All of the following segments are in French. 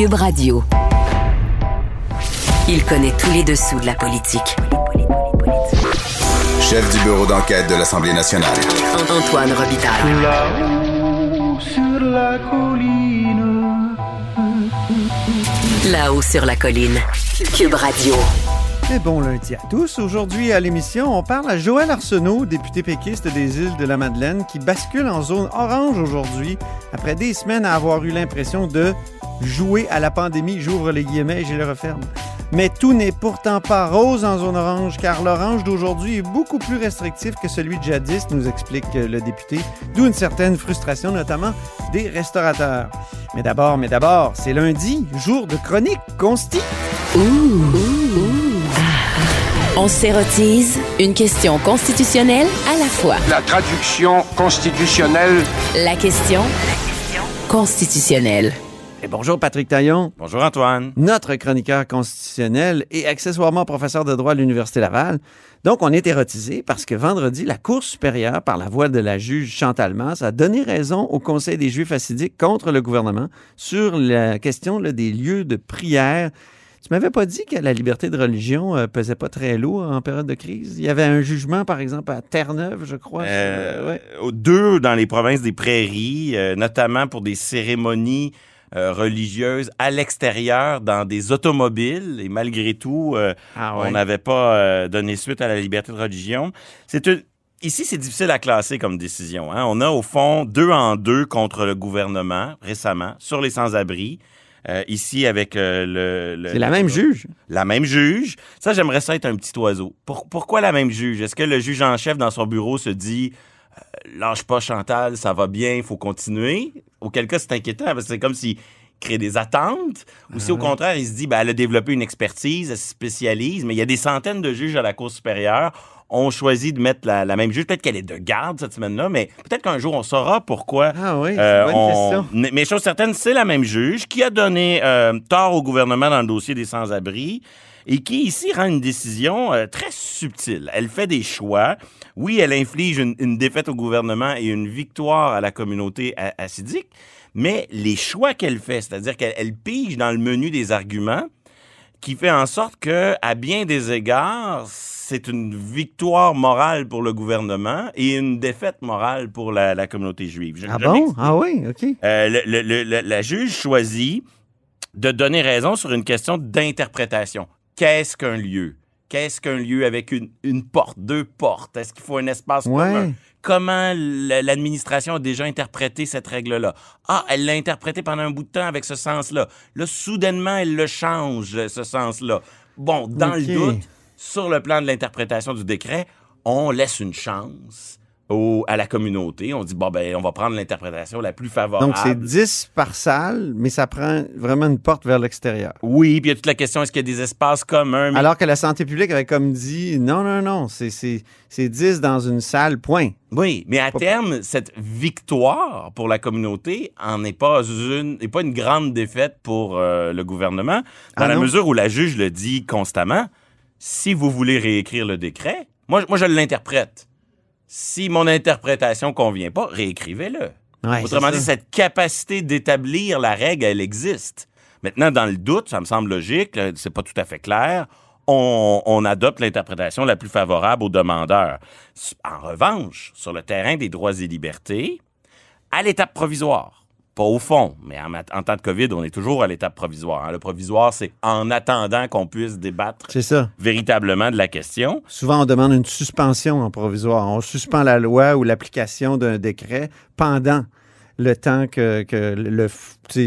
Cube Radio. Il connaît tous les dessous de la politique. Chef du bureau d'enquête de l'Assemblée nationale. Antoine Robitaille. Là-haut sur la colline. Là-haut sur la colline. Cube Radio. Et bon lundi à tous. Aujourd'hui à l'émission, on parle à Joël Arsenault, député péquiste des îles de la Madeleine, qui bascule en zone orange aujourd'hui après des semaines à avoir eu l'impression de jouer à la pandémie. J'ouvre les guillemets et je les referme. Mais tout n'est pourtant pas rose en zone orange, car l'orange d'aujourd'hui est beaucoup plus restrictif que celui de jadis, nous explique le député, d'où une certaine frustration, notamment des restaurateurs. Mais d'abord, mais d'abord, c'est lundi, jour de chronique consti. On s'érotise une question constitutionnelle à la fois. La traduction constitutionnelle. La question constitutionnelle. Et bonjour Patrick Taillon, Bonjour Antoine. notre chroniqueur constitutionnel et accessoirement professeur de droit à l'Université Laval. Donc, on est érotisé parce que vendredi, la Cour supérieure, par la voix de la juge Chantal Masse, a donné raison au Conseil des Juifs assidiques contre le gouvernement sur la question là, des lieux de prière. Tu m'avais pas dit que la liberté de religion euh, pesait pas très lourd en période de crise? Il y avait un jugement, par exemple, à Terre-Neuve, je crois. Euh, Ouais. euh, Deux dans les provinces des prairies, euh, notamment pour des cérémonies euh, religieuses à l'extérieur dans des automobiles. Et malgré tout, euh, Ah ouais. on n'avait pas euh, donné suite à la liberté de religion. C'est une... Ici, c'est difficile à classer comme décision. hein. On a au fond deux en deux contre le gouvernement récemment sur les sans-abri. Euh, ici, avec euh, le, le- C'est la même juge. la même juge. Ça, j'aimerais ça être un petit oiseau. Pour- pourquoi la même juge? Est-ce que le juge en chef dans son bureau se dit euh, lâche pas Chantal, ça va bien, il faut continuer? Auquel cas, c'est inquiétant parce que c'est comme s'il crée des attentes. Ou si au contraire, il se dit ben, elle a développé une expertise, elle se spécialise, mais il y a des centaines de juges à la Cour supérieure. On choisit de mettre la, la même juge. Peut-être qu'elle est de garde cette semaine-là, mais peut-être qu'un jour, on saura pourquoi Ah oui, c'est euh, une bonne on- question. Mais chose certaine, c'est la même juge qui a donné euh, tort au gouvernement dans le dossier des sans-abri et qui ici rend une décision euh, très subtile. Elle fait des choix. Oui, elle inflige une, une défaite au gouvernement et une victoire à la communauté assidique, mais les choix qu'elle fait, c'est-à-dire qu'elle elle pige dans le menu des arguments, qui fait en sorte que, à bien des égards, c'est une victoire morale pour le gouvernement et une défaite morale pour la, la communauté juive. Je- Ah je bon? Ah oui, OK. Euh, le- le- le- le- la juge choisit de donner raison sur une question d'interprétation. Qu'est-ce qu'un lieu? Qu'est-ce qu'un lieu avec une, une porte, deux portes? Est-ce qu'il faut un espace Ouais. commun? Comment l'administration a déjà interprété cette règle-là? Ah, elle l'a interprété pendant un bout de temps avec ce sens-là. Là, soudainement, elle le change, ce sens-là. Bon, dans le doute, sur le plan de l'interprétation du décret, on laisse une chance au- à la communauté. On dit, bon, ben, on va prendre l'interprétation la plus favorable. Donc, c'est 10 par salle, mais ça prend vraiment une porte vers l'extérieur. Oui, puis il y a toute la question, est-ce qu'il y a des espaces communs? Mais- Alors que la santé publique avait comme dit, non, non, non, c'est- c'est c'est 10 dans une salle, point. Oui, mais à terme, cette victoire pour la communauté en est pas une, n'est pas une grande défaite pour euh, le gouvernement, dans Ah la non? mesure où la juge le dit constamment. Si vous voulez réécrire le décret, moi, moi je l'interprète. Si mon interprétation convient pas, réécrivez-le. Ouais, Autrement dit, cette capacité d'établir la règle, elle existe. Maintenant, dans le doute, ça me semble logique, c'est pas tout à fait clair. On, on adopte l'interprétation la plus favorable aux demandeurs. En revanche, sur le terrain des droits et libertés, à l'étape provisoire, pas au fond, mais en, temps de COVID, on est toujours à l'étape provisoire. hein. Le provisoire, c'est en attendant qu'on puisse débattre ça. véritablement de la question. Souvent, on demande une suspension en provisoire. On suspend la loi ou l'application d'un décret pendant le temps que, que le...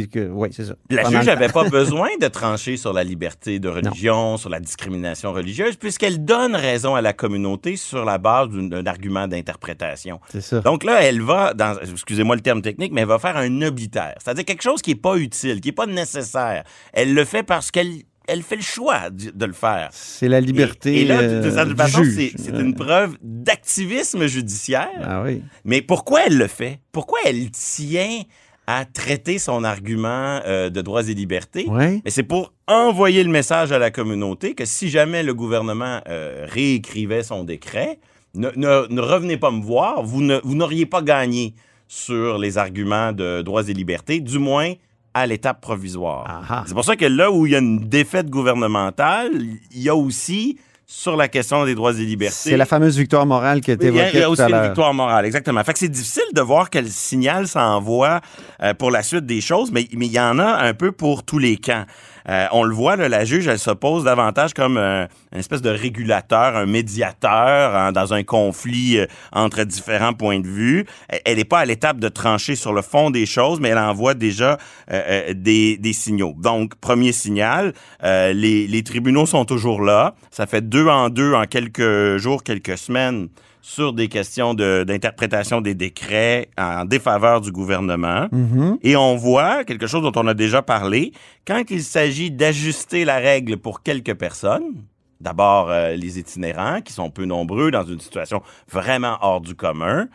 que, oui, c'est ça. La Pendant juge n'avait pas besoin de trancher sur la liberté de religion, sur la discrimination religieuse, puisqu'elle donne raison à la communauté sur la base d'un argument d'interprétation. C'est ça. Donc là, elle va, dans, excusez-moi le terme technique, mais elle va faire un obitaire, c'est-à-dire quelque chose qui n'est pas utile, qui n'est pas nécessaire. Elle le fait parce qu'elle elle fait le choix de, le faire. C'est la liberté Et, et là, euh, de cette du façon, c'est une preuve d'activisme judiciaire. Ah oui. Mais pourquoi elle le fait? Pourquoi elle tient à traiter son argument euh, de droits et libertés? Ouais. Mais c'est pour envoyer le message à la communauté que si jamais le gouvernement euh, réécrivait son décret, ne, ne- ne revenez pas me voir, vous n'auriez pas gagné sur les arguments de droits et libertés, du moins à l'étape provisoire. C'est pour ça que là où il y a une défaite gouvernementale, il y a aussi sur la question des droits et libertés. C'est la fameuse victoire morale qui a été Il y a, évoquée il y a tout aussi à une victoire morale, exactement. Fait que c'est difficile de voir quel signal ça envoie euh, pour la suite des choses, mais mais il y en a un peu pour tous les camps. Euh, on le voit, là, la juge, elle s'oppose davantage comme euh, une espèce de régulateur, un médiateur hein, dans un conflit euh, entre différents points de vue. Elle- n'est pas à l'étape de trancher sur le fond des choses, mais elle envoie déjà des, signaux. Donc, premier signal, les, les tribunaux sont toujours là. Ça fait deux en deux en quelques jours, quelques semaines sur des questions de- d'interprétation des décrets en défaveur du gouvernement. Mhm. Et on voit quelque chose dont on a déjà parlé, quand il s'agit d'ajuster la règle pour quelques personnes, d'abord euh, les itinérants, qui sont peu nombreux dans une situation vraiment hors du commun,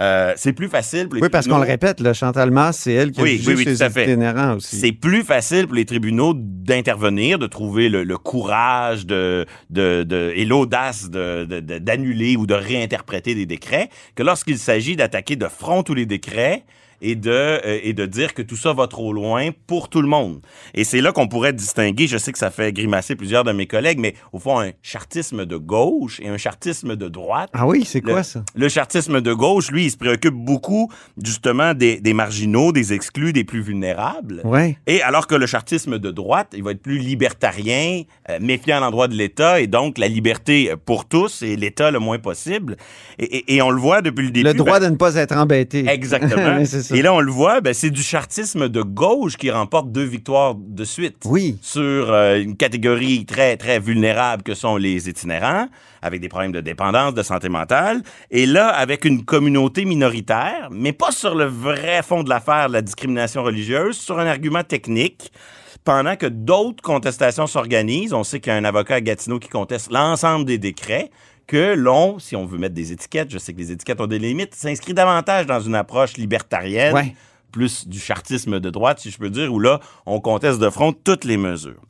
euh, c'est plus facile pour les Oui, parce qu'on le répète, là, Chantal Masse, c'est elle qui Oui, a oui, oui, itinérants aussi. C'est plus facile pour les tribunaux d'intervenir, de trouver le, le courage de, de, de- et l'audace de- d'annuler ou de réinterpréter des décrets que lorsqu'il s'agit d'attaquer de front tous les décrets et de, euh, et de dire que tout ça va trop loin pour tout le monde. Et c'est là qu'on pourrait distinguer, je sais que ça fait grimacer plusieurs de mes collègues, mais au fond, un chartisme de gauche et un chartisme de droite. Ah oui, c'est quoi Le- ça? Le chartisme de gauche, lui, il se préoccupe beaucoup justement des, des marginaux, des exclus, des plus vulnérables. Oui. Et alors que le chartisme de droite, il va être plus libertarien, euh, méfiant à l'endroit de l'État, et donc la liberté pour tous et l'État le moins possible. Et, et- et on le voit depuis le début. Le droit ben, de ne pas être embêté. Exactement. Ça. et là, on le voit, ben, c'est du chartisme de gauche qui remporte deux victoires de suite Oui. sur euh, une catégorie très, très vulnérable que sont les itinérants, avec des problèmes de dépendance, de santé mentale, et là, avec une communauté minoritaire, mais pas sur le vrai fond de l'affaire la discrimination religieuse, sur un argument technique. Pendant que d'autres contestations s'organisent, on sait qu'il y a un avocat à Gatineau qui conteste l'ensemble des décrets, que l'on, si on veut mettre des étiquettes, je sais que les étiquettes ont des limites, s'inscrit davantage dans une approche libertarienne, Ouais. plus du chartisme de droite, si je peux dire, où là, on conteste de front toutes les mesures.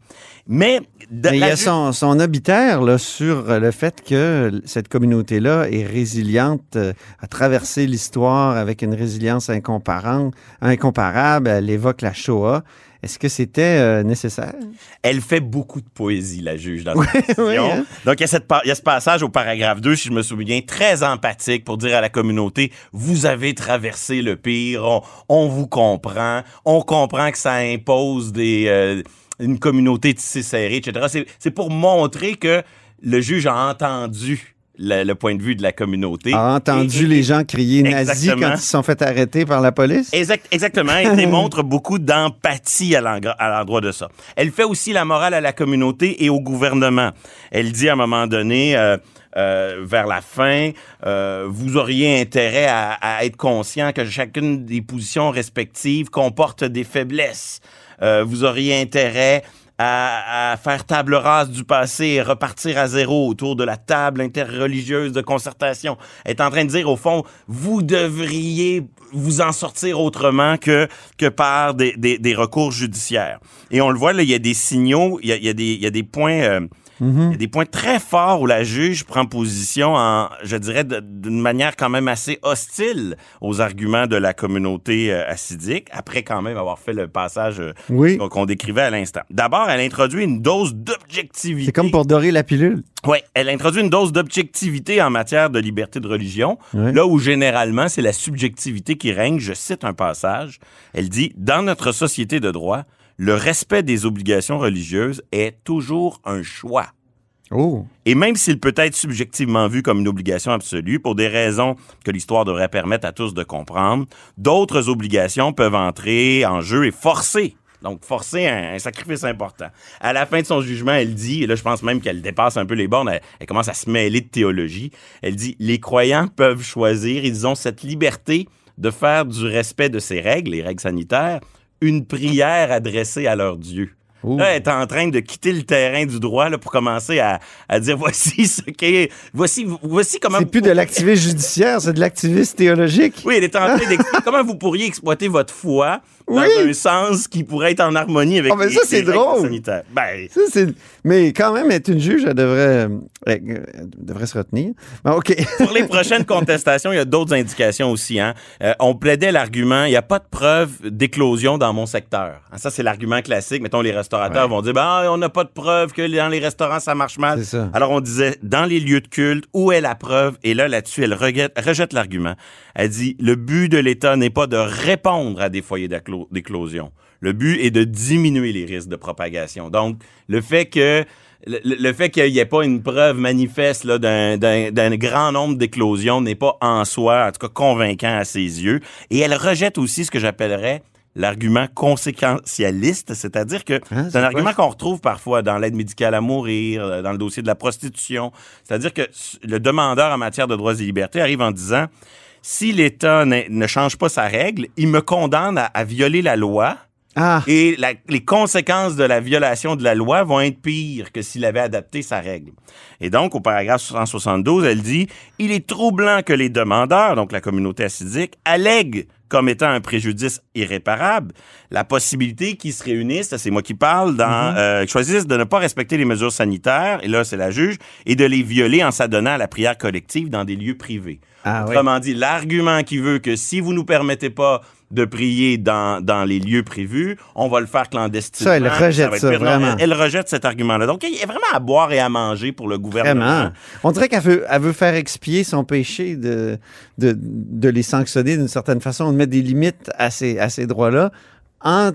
Mais, de- Mais il y a son, son obitaire là, sur euh, le fait que cette communauté-là est résiliente, euh, a traversé l'histoire avec une résilience incomparable. incomparable. Elle évoque la Shoah. Est-ce que c'était euh, nécessaire? elle fait beaucoup de poésie, la juge, dans Oui, cette oui, hein? Donc, il y, a y ce passage au paragraphe 2, si je me souviens, très empathique pour dire à la communauté, vous avez traversé le pire, on, on vous comprend, on comprend que ça impose des, euh, une communauté tissée serrée, etc. C'est pour montrer que le juge a entendu le, le point de vue de la communauté. A entendu Et- et- les gens crier nazi Exactement. quand ils se sont fait arrêter par la police? Exact- exactement. Elle démontre beaucoup d'empathie à l'endroit- de ça. Elle fait aussi la morale à la communauté et au gouvernement. Elle dit à un moment donné, euh, euh, vers la fin, euh, vous auriez intérêt à, à être conscient que chacune des positions respectives comporte des faiblesses. Vous auriez intérêt à, à faire table rase du passé et repartir à zéro autour de la table interreligieuse de concertation. Est en train de dire, au fond, vous devriez vous en sortir autrement que, que par des, des, des recours judiciaires. Et on le voit, là, il y a des signaux, il y a, il y a, des, il y a des points... euh, il y a des points très forts où la juge prend position en, je dirais, d'une manière quand même assez hostile aux arguments de la communauté euh, assidique, après quand même avoir fait le passage euh, Oui. qu'on- décrivait à l'instant. D'abord, elle introduit une dose d'objectivité. C'est comme pour dorer la pilule. Oui, elle introduit une dose d'objectivité en matière de liberté de religion, là où généralement c'est la subjectivité qui règne. Je cite un passage. Elle dit Dans notre société de droit, le respect des obligations religieuses est toujours un choix. Oh. Et même s'il peut être subjectivement vu comme une obligation absolue, pour des raisons que l'histoire devrait permettre à tous de comprendre, d'autres obligations peuvent entrer en jeu et forcer. Donc, forcer un, un sacrifice important. À la fin de son jugement, elle dit, et là, je pense même qu'elle dépasse un peu les bornes, elle, elle commence à se mêler de théologie. Elle dit, les croyants peuvent choisir, ils ont cette liberté de faire du respect de ces règles, les règles sanitaires, une prière adressée à leur Dieu. Ouh. Là, elle est en train de quitter le terrain du droit là, pour commencer à, à dire voici ce qu'est. Voici, voici comment. C'est plus de l'activisme judiciaire, c'est de l'activisme théologique. Oui, elle est en train d'expliquer comment vous pourriez exploiter votre foi dans Oui. un sens qui pourrait être en harmonie avec Ah, mais les, ça, les drôle. sanitaires. Ben, Ça, c'est- Mais quand même, être une juge, elle devrait, euh, elle devrait se retenir. Bon, OK. pour les prochaines contestations, il y a d'autres indications aussi. Hein. Euh, on plaidait l'argument, il n'y a pas de preuve d'éclosion dans mon secteur. Hein, ça, c'est l'argument classique. Mettons, les restaurateurs Ouais. vont dire, ben, on n'a pas de preuve que dans les restaurants, ça marche mal. Ça. Alors, on disait, dans les lieux de culte, où est la preuve? Et là, là-dessus, elle rejette, rejette l'argument. Elle dit, le but de l'État n'est pas de répondre à des foyers d'éclo- d'éclosion. Le but est de diminuer les risques de propagation. Donc, le fait que le, fait qu'il n'y ait pas une preuve manifeste d'un, grand nombre d'éclosions n'est pas en soi, en tout cas, convaincant à ses yeux. Et elle rejette aussi ce que j'appellerais l'argument conséquentialiste, c'est-à-dire que Hein, c'est un argument qu'on retrouve parfois dans l'aide médicale à mourir, euh, dans le dossier de la prostitution. C'est-à-dire que le demandeur en matière de droits et libertés arrive en disant si l'État ne change pas sa règle, il me condamne à violer la loi. Ah, Et la- les conséquences de la violation de la loi vont être pires que s'il avait adapté sa règle. Et donc, au paragraphe 172, elle dit Il est troublant que les demandeurs, donc la communauté assidique, allèguent comme étant un préjudice irréparable la possibilité qu'ils se réunissent, c'est moi qui parle, dans, euh, choisissent de ne pas respecter les mesures sanitaires, et là, c'est la juge, et de les violer en s'adonnant à la prière collective dans des lieux privés. Ah oui. Autrement dit, l'argument qui veut que si vous nous permettez pas de prier dans, dans les lieux prévus, on va le faire clandestinement. Ça, elle rejette ça, vraiment. Elle, elle rejette cet argument-là. Donc, il y a vraiment à boire et à manger pour le gouvernement. vraiment. On dirait qu'elle veut, elle veut faire expier son péché de, de, de les sanctionner d'une certaine façon, de mettre des limites à ces, à ces droits-là en,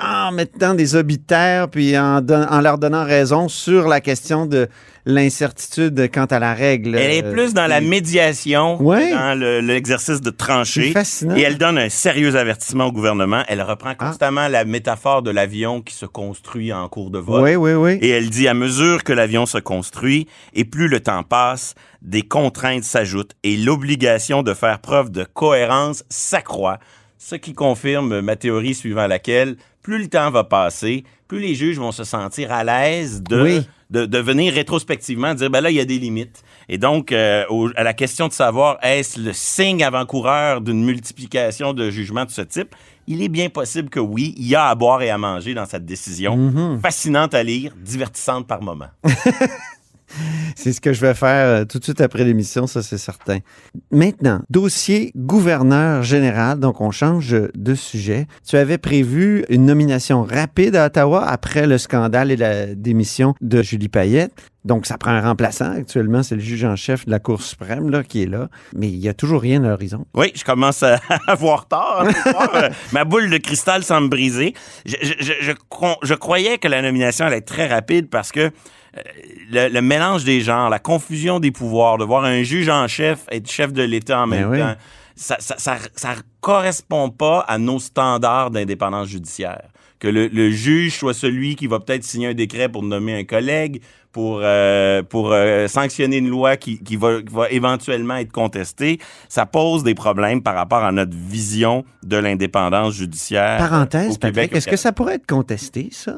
en mettant des obitaires puis en, don- en leur donnant raison sur la question de l'incertitude quant à la règle. Elle est Euh, plus dans la médiation Ouais. dans le- l'exercice de trancher. Et elle donne un sérieux avertissement au gouvernement. Elle reprend Ah. constamment la métaphore de l'avion qui se construit en cours de vol. Oui, oui, oui. Et elle dit, à mesure que l'avion se construit et plus le temps passe, des contraintes s'ajoutent et l'obligation de faire preuve de cohérence s'accroît, ce qui confirme ma théorie suivant laquelle plus le temps va passer, plus les juges vont se sentir à l'aise de, Oui. de, de venir rétrospectivement dire, ben là, il y a des limites. Et donc, euh, au- à la question de savoir, est-ce le signe avant-coureur d'une multiplication de jugements de ce type? Il est bien possible que oui, il y a à boire et à manger dans cette décision. Mm-hmm. Fascinante à lire, divertissante par moment. C'est ce que je vais faire euh, tout de suite après l'émission, ça c'est certain. Maintenant, dossier gouverneur général, donc on change de sujet. Tu avais prévu une nomination rapide à Ottawa après le scandale et la démission de Julie Payette. Donc ça prend un remplaçant. Actuellement, c'est le juge en chef de la Cour suprême là, qui est là. Mais il n'y a toujours rien à l'horizon. Oui, je commence à avoir tort. hein. Euh, Ma boule de cristal semble briser. Je, je, je, je cro- je croyais que la nomination allait être très rapide parce que euh, le, le mélange des genres, la confusion des pouvoirs, de voir un juge en chef être chef de l'État en Ben même temps, ça, ça, ça, ça correspond pas à nos standards d'indépendance judiciaire. Que le, le juge soit celui qui va peut-être signer un décret pour nommer un collègue, pour, euh, pour euh, sanctionner une loi qui, qui, va, qui va éventuellement être contestée, ça pose des problèmes par rapport à notre vision de l'indépendance judiciaire. au Parenthèse, Québec, Patrick, au est-ce que ça pourrait être contesté, ça?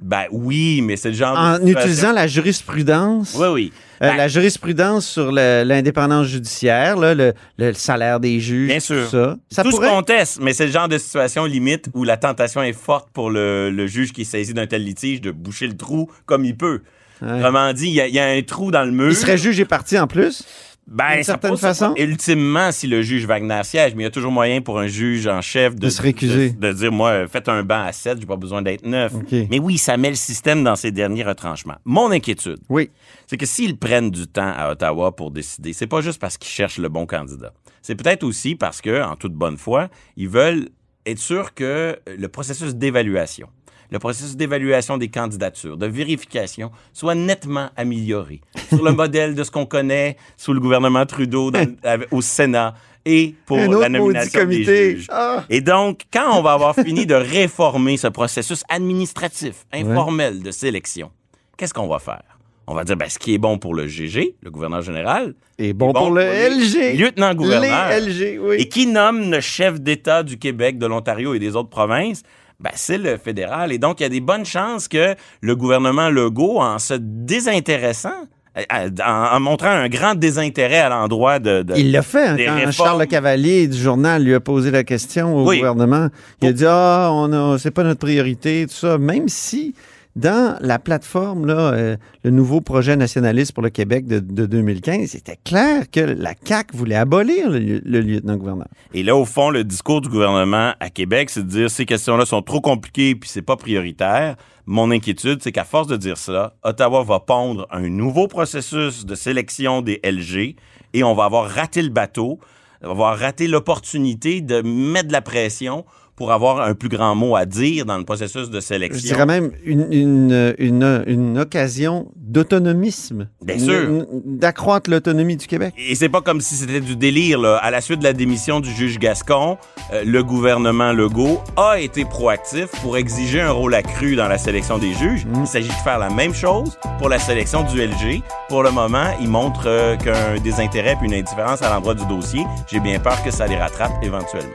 Ben oui, mais c'est le genre En utilisant la jurisprudence? Oui, oui. Euh, Ben, la jurisprudence sur l'indépendance judiciaire, là, le, le salaire des juges, Bien tout sûr. ça. Ça tout pourrait... se conteste, mais c'est le genre de situation limite où la tentation est forte pour le, le juge qui est saisi d'un tel litige de boucher le trou comme il peut. Ouais. Autrement dit, il y, y a un trou dans le mur. Il serait juge et parti en plus? Ben, d'une certaine pose- façon? Ultimement, si le juge Wagner siège, mais il y a toujours moyen pour un juge en chef de, De se récuser. De, de dire, moi, faites un banc à 7, j'ai pas besoin d'être neuf. Mais oui, ça met le système dans ses derniers retranchements. Mon inquiétude, Oui. c'est que s'ils prennent du temps à Ottawa pour décider, c'est pas juste parce qu'ils cherchent le bon candidat. C'est peut-être aussi parce que, en toute bonne foi, ils veulent être sûrs que le processus d'évaluation, le processus d'évaluation des candidatures, de vérification, soit nettement amélioré sur le modèle de ce qu'on connaît sous le gouvernement Trudeau dans- au Sénat et pour la nomination des juges. Ah! Et donc, quand on va avoir fini de réformer ce processus administratif, informel de sélection, qu'est-ce qu'on va faire? On va dire, ben, ce qui est bon pour le GG, le gouverneur général, Et bon, est pour le les LG. oui. Et qui nomme le chef d'État du Québec, de l'Ontario et des autres provinces? Ben, c'est le fédéral. Et donc, il y a des bonnes chances que le gouvernement Legault, en se désintéressant, euh, en, en montrant un grand désintérêt à l'endroit de, de- Il l'a fait hein, quand réformes. Charles Cavalier du journal lui a posé la question au Oui. gouvernement. Il a dit ah on c'est pas notre priorité tout ça même si dans la plateforme euh, le nouveau projet nationaliste pour le Québec de, de 2015 c'était clair que la CAC voulait abolir le lieutenant-gouverneur. Et là, au fond, le discours du gouvernement à Québec, c'est de dire ces questions-là sont trop compliquées puis c'est pas prioritaire. Mon inquiétude, c'est qu'à force de dire cela, Ottawa va pondre un nouveau processus de sélection des LG et on va avoir raté le bateau, on va avoir raté l'opportunité de mettre de la pression pour avoir un plus grand mot à dire dans le processus de Je sélection? dirais même une, une, une, une occasion d'autonomisme. Bien sûr. D'accroître l'autonomie du Québec. Et c'est pas comme si c'était du délire. Là. À la suite de la démission du juge Gascon, euh, le gouvernement Legault a été proactif pour exiger un rôle accru dans la sélection des juges. Il s'agit de faire la même chose pour la sélection du LG. Pour le moment, il montre euh, qu'un désintérêt puis une indifférence à l'endroit du dossier. J'ai bien peur que ça les rattrape éventuellement.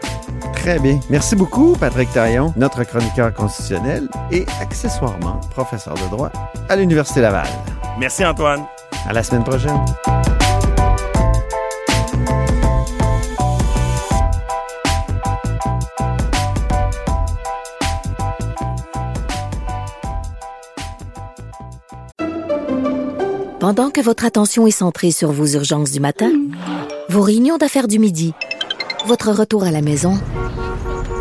Très bien. Merci beaucoup, Patrick Taillon, notre chroniqueur constitutionnel et accessoirement professeur de droit à l'Université Laval. Merci Antoine. À la semaine prochaine. Pendant que votre attention est centrée sur vos urgences du matin, vos réunions d'affaires du midi, votre retour à la maison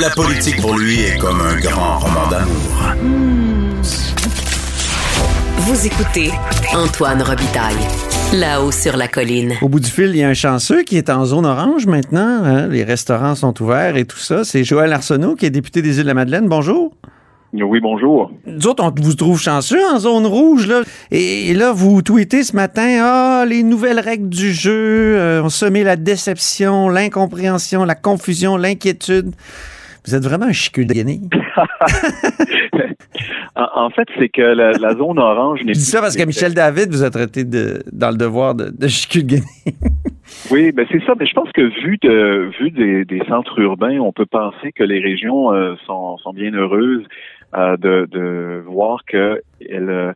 la politique pour lui est comme un grand roman d'amour. Vous écoutez Antoine Robitaille, là-haut sur la colline. Au bout du fil, il y a un chanceux qui est en zone orange maintenant. hein. Les restaurants sont ouverts et tout ça. C'est Joël Arsenault qui est député des Îles-de-la-Madeleine. Bonjour. Oui, bonjour. Nous autres, on vous trouve chanceux en zone rouge, là. Et, et là, vous tweetez ce matin, ah, les nouvelles règles du jeu euh, ont semé la déception, l'incompréhension, la confusion, l'inquiétude. Vous êtes vraiment un chicule de guenille. En, fait, c'est que la, la zone orange n'est Je dis ça parce que Michel David vous a traité de, dans le devoir de, de de guenille. Oui, ben c'est ça. Mais je pense que vu de vu des, des centres urbains, on peut penser que les régions euh, sont, sont bien heureuses euh, de, de voir que elles euh,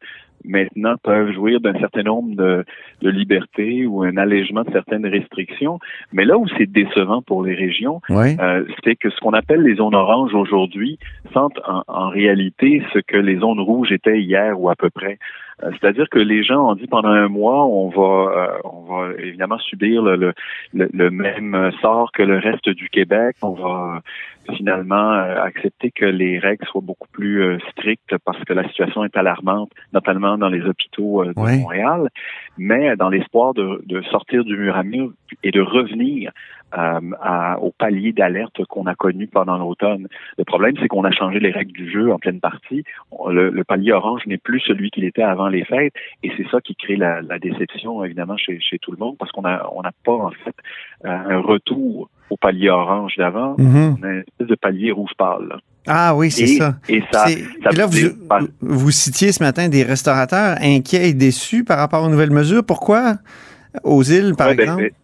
maintenant peuvent jouir d'un certain nombre de, de libertés ou un allègement de certaines restrictions. Mais là où c'est décevant pour les régions, Oui. euh, c'est que ce qu'on appelle les zones oranges aujourd'hui sentent en, en réalité ce que les zones rouges étaient hier ou à peu près. Euh, C'est-à-dire que les gens ont dit pendant un mois, on va, euh, on va évidemment subir le, le, le- le même sort que le reste du Québec. On va euh, finalement euh, accepter que les règles soient beaucoup plus euh, strictes parce que la situation est alarmante, notamment dans les hôpitaux euh, de. Montréal. Mais dans l'espoir de, de sortir du mur à mur et de revenir à- au palier d'alerte qu'on a connu pendant l'automne. Le problème, c'est qu'on a changé les règles du jeu en pleine partie. Le, le palier orange n'est plus celui qu'il était avant les fêtes, et c'est ça qui crée la, la déception, évidemment, chez, chez tout le monde, parce qu'on a on n'a pas, en fait, euh, un retour au palier orange d'avant. Mhm. On a une espèce de palier rouge pâle. Ah oui, c'est ça. et ça, ça et là, vous, vous citiez ce matin des restaurateurs inquiets et déçus par rapport aux nouvelles mesures. Pourquoi? Aux îles, par Ouais, ben, exemple? ben, ben,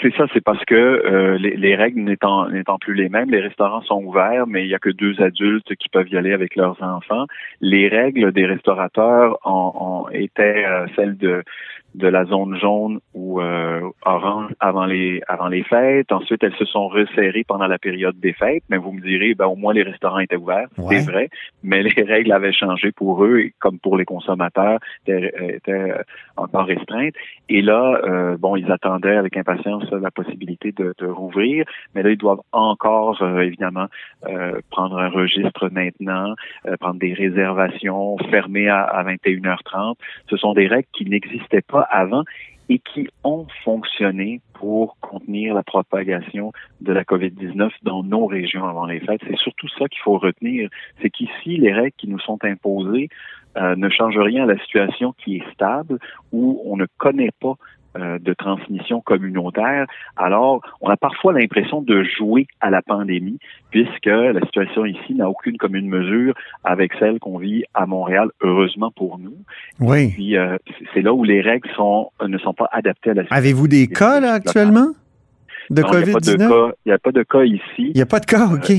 c'est ça, c'est parce que euh, les, les règles n'étant n'étant plus les mêmes, les restaurants sont ouverts, mais il y a que deux adultes qui peuvent y aller avec leurs enfants. Les règles des restaurateurs ont, ont- étaient euh, celles de de la zone jaune ou euh, orange avant les avant les fêtes. Ensuite, elles se sont resserrées pendant la période des fêtes. Mais vous me direz, ben, au moins les restaurants étaient ouverts, Ouais. c'est vrai. Mais les règles avaient changé pour eux, et comme pour les consommateurs, étaient, étaient euh, encore restreintes. Et là, euh, bon, ils attendaient avec impatience la possibilité de, de rouvrir. Mais là, ils doivent encore, euh, évidemment, euh, prendre un registre maintenant, euh, prendre des réservations, fermer à, à 21h30. Ce sont des règles qui n'existaient pas avant et qui ont fonctionné pour contenir la propagation de la COVID-19 dans nos régions avant les fêtes. C'est surtout ça qu'il faut retenir. C'est qu'ici, les règles qui nous sont imposées euh, ne changent rien à la situation qui est stable, où on ne connaît pas euh, de transmission communautaire. Alors, on a parfois l'impression de jouer à la pandémie, puisque la situation ici n'a aucune commune mesure avec celle qu'on vit à Montréal, heureusement pour nous. Oui. Puis euh, c'est là où les règles sont ne sont pas adaptées à la situation. Avez-vous des cas, là, actuellement? De Non, il n'y a pas de COVID-19? cas- Il n'y a pas de cas ici. Il n'y a pas de cas, OK.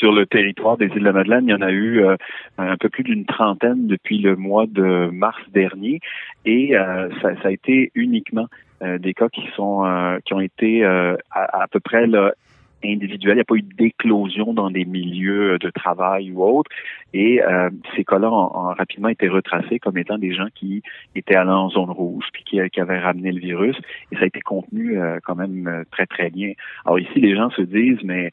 Sur le territoire des îles de la Madeleine, il y en a eu euh, un peu plus d'une trentaine depuis le mois de mars dernier, et euh, ça, ça a été uniquement euh, des cas qui sont euh, qui ont été à, à peu près là, individuels. Il n'y a pas eu d'éclosion dans des milieux de travail ou autres. Et euh, ces cas-là ont, ont rapidement été retracés comme étant des gens qui étaient allés en zone rouge puis qui, qui avaient ramené le virus. Et ça a été contenu euh, quand même euh, très, très bien. Alors ici, les gens se disent, mais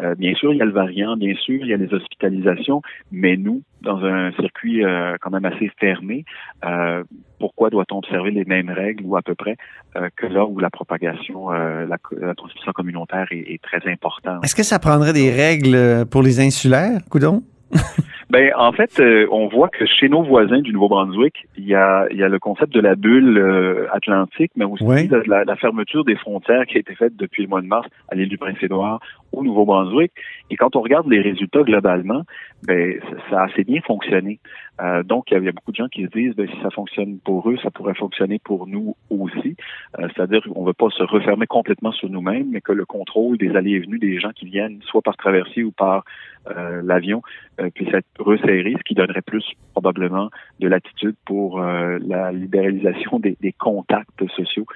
euh, bien sûr, il y a le variant, bien sûr, il y a les hospitalisations, mais nous, dans un circuit euh, quand même assez fermé, euh, pourquoi doit-on observer les mêmes règles ou à peu près euh, que là où la propagation, euh, la, la transmission communautaire est, est très importante? Est-ce que ça prendrait des règles euh, pour les insulaires, coudon? Ben, en fait, euh, on voit que chez nos voisins du Nouveau-Brunswick, il y a, il y a le concept de la bulle euh, atlantique, mais aussi de la, la fermeture des frontières qui a été faite depuis le mois de mars à l'île du Prince-Édouard au Nouveau-Brunswick. Et quand on regarde les résultats globalement, ben, ça a assez bien fonctionné. Euh, donc, il y, a, beaucoup de gens qui se disent, ben, si ça fonctionne pour eux, ça pourrait fonctionner pour nous aussi. Euh, C'est-à-dire qu'on ne veut pas se refermer complètement sur nous-mêmes, mais que le contrôle des allées et venues des gens qui viennent, soit par traversier ou par euh, l'avion, euh, puisse être resserré, ce qui donnerait plus probablement de latitude pour euh, la libéralisation des, des contacts sociaux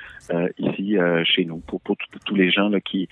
ici chez nous, pour, pour tous les gens là, qui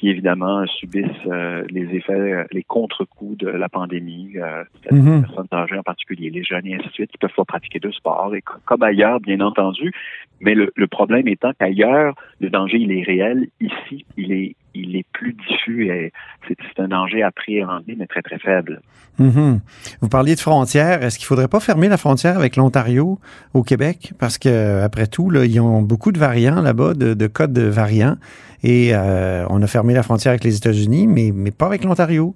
qui évidemment subissent euh, les effets, euh, les contre-coups de la pandémie, euh, Mhm. les personnes âgées en particulier, les jeunes et ainsi de suite, qui peuvent pas pratiquer de sport, et comme ailleurs, bien entendu. Mais le, le problème étant qu'ailleurs, le danger, il est réel. Ici, il est, il est plus diffus et c'est un danger appréhendé, mais très, très faible. Mhm. Vous parliez de frontières. Est-ce qu'il faudrait pas fermer la frontière avec l'Ontario au Québec? Parce que après tout, là, ils ont beaucoup de variants là-bas, de, de codes de variants. Et euh, on a fermé la frontière avec les États-Unis, mais, mais pas avec l'Ontario.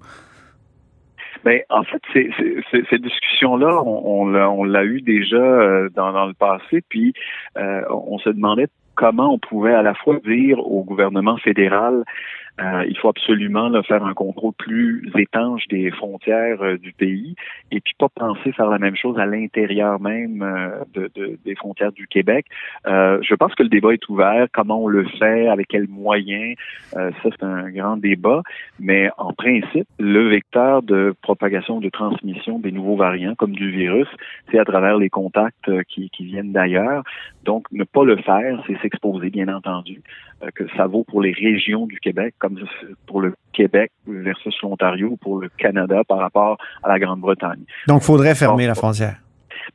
Ben, en fait, c'est, c'est- cette discussion-là, on, on l'a, eu déjà euh, dans, dans le passé, puis euh, on se demandait comment on pouvait à la fois dire au gouvernement fédéral euh, il faut absolument faire un contrôle plus étanche des frontières euh, du pays et puis pas penser faire la même chose à l'intérieur même euh, de, de- des frontières du Québec. Je pense que le débat est ouvert. Comment on le fait, avec quels moyens, ça c'est un grand débat. Mais en principe, le vecteur de propagation, de transmission des nouveaux variants, comme du virus, c'est à travers les contacts qui viennent d'ailleurs. Donc, ne pas le faire, c'est s'exposer, bien entendu, euh, que ça vaut pour les régions du Québec, comme pour le Québec versus l'Ontario, ou pour le Canada par rapport à la Grande-Bretagne. Donc, il faudrait fermer la frontière.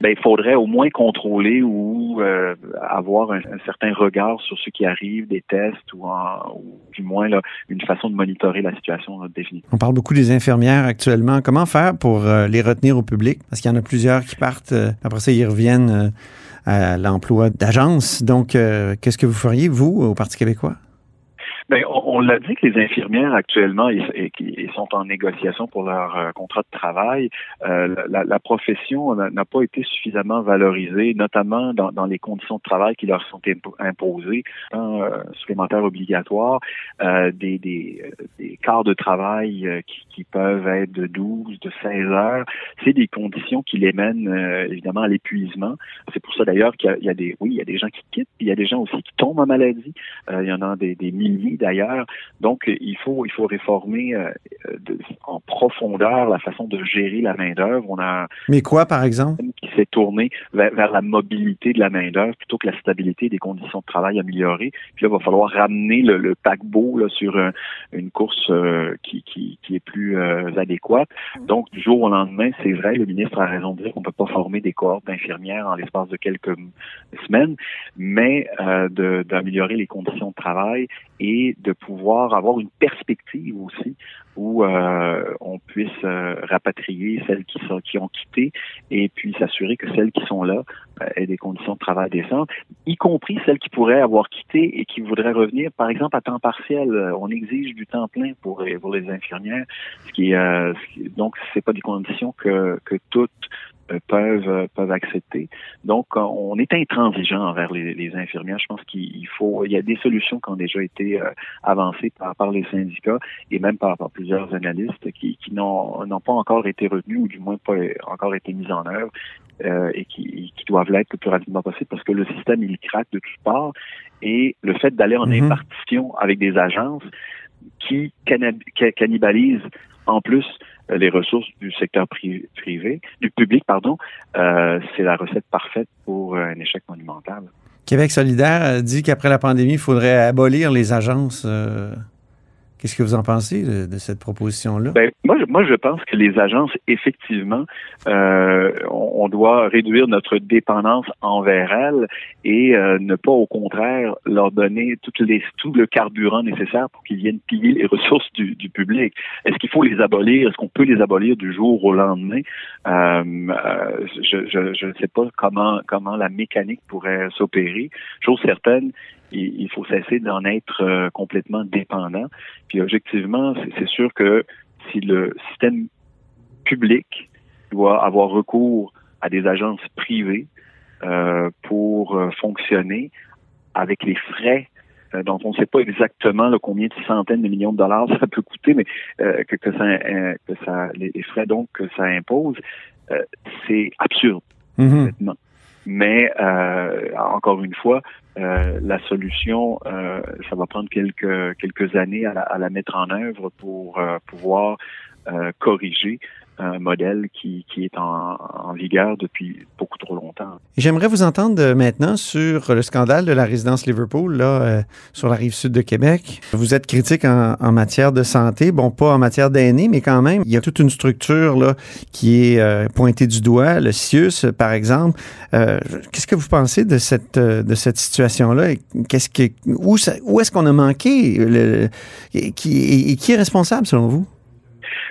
Ben, il faudrait au moins contrôler ou euh, avoir un, un certain regard sur ce qui arrive, des tests ou, en, ou du moins là, une façon de monitorer la situation là, définitivement. On parle beaucoup des infirmières actuellement. Comment faire pour euh, les retenir au public? Parce qu'il y en a plusieurs qui partent, euh, après ça, ils reviennent à l'emploi d'agence. Donc, euh, qu'est-ce que vous feriez, vous, au Parti québécois? Ben, on, on l'a dit que les infirmières actuellement ils, sont en négociation pour leur euh, contrat de travail. Euh, la, la profession n'a pas été suffisamment valorisée, notamment dans, dans les conditions de travail qui leur sont impo- imposées, hein, euh, supplémentaires obligatoires, euh, des, des, des quarts de travail euh, qui, qui peuvent être de 12, de 16 heures. C'est des conditions qui les mènent euh, évidemment à l'épuisement. C'est pour ça d'ailleurs qu'il y, y a des, oui, il y a des gens qui quittent, puis il y a des gens aussi qui tombent en maladie. Il y en a des, des milliers d'ailleurs. Donc, il faut il faut réformer euh, de- en profondeur la façon de gérer la main d'œuvre. On a Mais quoi, par exemple? qui s'est tourné vers, vers la mobilité de la main-d'œuvre plutôt que la stabilité des conditions de travail améliorées. Puis là, il va falloir ramener le, le paquebot là, sur un- une course euh, qui, qui, qui est plus euh, adéquate. Donc, du jour au lendemain, c'est vrai, le ministre a raison de dire qu'on peut pas former des cohortes d'infirmières en l'espace de quelques semaines, mais d'améliorer les conditions de travail et de pouvoir avoir une perspective aussi où euh, on puisse euh, rapatrier celles qui sont qui ont quitté et puis s'assurer que celles qui sont là euh, aient des conditions de travail décentes, y compris celles qui pourraient avoir quitté et qui voudraient revenir, par exemple, à temps partiel. Euh, On exige du temps plein pour, les- infirmières, ce qui, euh, ce qui- donc c'est pas des conditions que, que toutes peuvent euh, peuvent accepter. Donc, euh, on est intransigeant envers les, les infirmières. Je pense qu'il il faut, il y a des solutions qui ont déjà été euh, avancées par, par les syndicats et même par, par plusieurs analystes qui, qui n'ont n'ont pas encore été retenues ou du moins pas encore été mises en œuvre euh, et qui, qui doivent l'être le plus rapidement possible parce que le système il craque de toutes parts et le fait d'aller en Mhm. impartition avec des agences qui cannibalisent en plus euh, les ressources du secteur pri- privé, du public, pardon, euh, c'est la recette parfaite pour euh, un échec monumental. Québec solidaire euh, dit qu'après la pandémie, il faudrait abolir les agences. euh, Qu'est-ce que vous en pensez de, de cette proposition-là? Ben, moi, je, moi, je pense que les agences, effectivement, euh, on, doit réduire notre dépendance envers elles et euh, ne pas, au contraire, leur donner toutes les, tout le carburant nécessaire pour qu'ils viennent piller les ressources du, du public. Est-ce qu'il faut les abolir? Est-ce qu'on peut les abolir du jour au lendemain? Euh, euh, je, je, je ne sais pas comment, comment la mécanique pourrait s'opérer. Chose certaine, il, faut cesser d'en être euh, complètement dépendant. Puis objectivement, c'est sûr que si le système public doit avoir recours à des agences privées euh, pour euh, fonctionner avec les frais euh, dont on ne sait pas exactement là, combien de centaines de millions de dollars ça peut coûter, mais euh, que, que ça, que ça, les, les frais donc que ça impose, euh, c'est absurde Mhm. complètement. Mais euh, encore une fois, euh, la solution, euh, ça va prendre quelques quelques années à la, à la mettre en œuvre pour euh, pouvoir euh, corriger un modèle qui, qui est en, vigueur depuis beaucoup trop longtemps. J'aimerais vous entendre maintenant sur le scandale de la résidence Liverpool, là, euh, sur la rive sud de Québec. Vous êtes critique en, matière de santé, bon, pas en matière d'aînés, mais quand même, il y a toute une structure là, qui est euh, pointée du doigt, le CIUS, par exemple. Euh, Qu'est-ce que vous pensez de cette, de cette situation-là? Qu'est-ce que, où, où est-ce qu'on a manqué? Et qui est responsable, selon vous?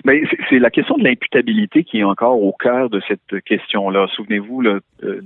Mais c'est- la question de l'imputabilité qui est encore au cœur de cette question-là. Souvenez-vous là, euh,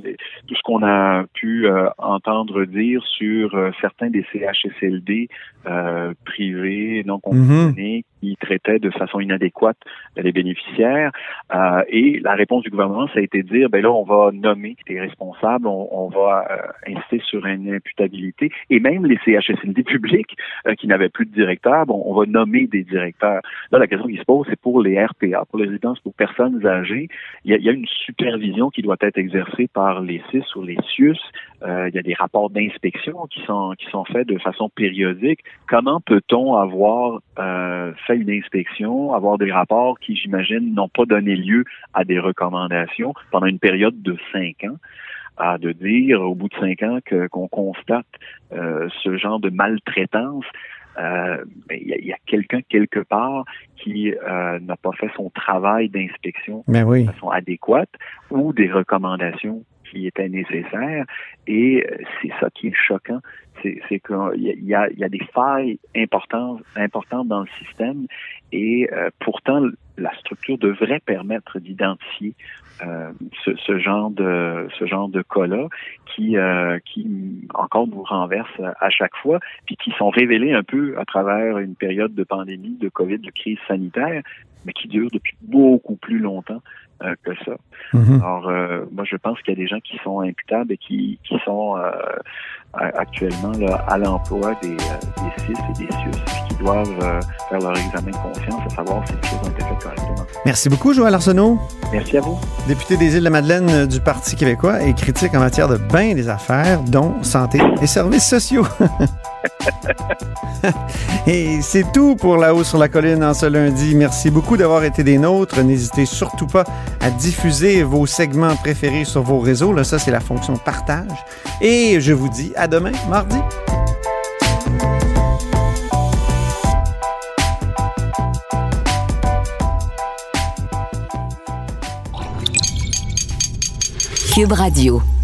tout ce qu'on a pu euh, entendre dire sur euh, certains des CHSLD euh, privés non conventionnés qui traitaient de façon inadéquate les bénéficiaires. Euh, et la réponse du gouvernement, ça a été de dire, ben là, on va nommer des responsables, on, on va euh, insister sur une imputabilité. Et même les CHSLD publics euh, qui n'avaient plus de directeur, on va nommer des directeurs. Là, la question qui se pose, c'est pour les RPA, pour les résidences pour personnes âgées. Il y a, une supervision qui doit être exercée par les CIS ou les CIUS. Il y a des rapports d'inspection qui sont qui sont faits de façon périodique. Comment peut-on avoir euh, fait une inspection, avoir des rapports qui, j'imagine, n'ont pas donné lieu à des recommandations pendant une période de cinq ans? à de dire au bout de cinq ans que qu'on constate euh, ce genre de maltraitance, euh, il y a, quelqu'un quelque part qui euh, n'a pas fait son travail d'inspection oui. de façon adéquate ou des recommandations qui étaient nécessaires. Et c'est ça qui est choquant, c'est qu'il y a, y, des failles importantes, importantes dans le système et euh, pourtant la structure devrait permettre d'identifier euh, ce, ce genre de ce genre de cas-là qui euh, qui encore nous renverse à chaque fois puis qui sont révélés un peu à travers une période de pandémie, de Covid, de crise sanitaire, mais qui dure depuis beaucoup plus longtemps euh, que ça. Mhm. Alors, moi, je pense qu'il y a des gens qui sont imputables et qui, qui sont euh, là, à l'emploi des, euh, des CIS et des CIUS, qui doivent euh, faire leur examen de conscience à savoir si les choses ont été faites correctement. Merci beaucoup, Joël Arsenault. Merci à vous. député des Îles-de-Madeleine euh, du Parti québécois et critique en matière de bain des affaires, dont santé et services sociaux. Et c'est tout pour La Haut sur la Colline en ce lundi. Merci beaucoup d'avoir été des nôtres. N'hésitez surtout pas à diffuser vos segments préférés sur vos réseaux. Là, ça, c'est la fonction partage. Et je vous dis à demain, Cube Radio.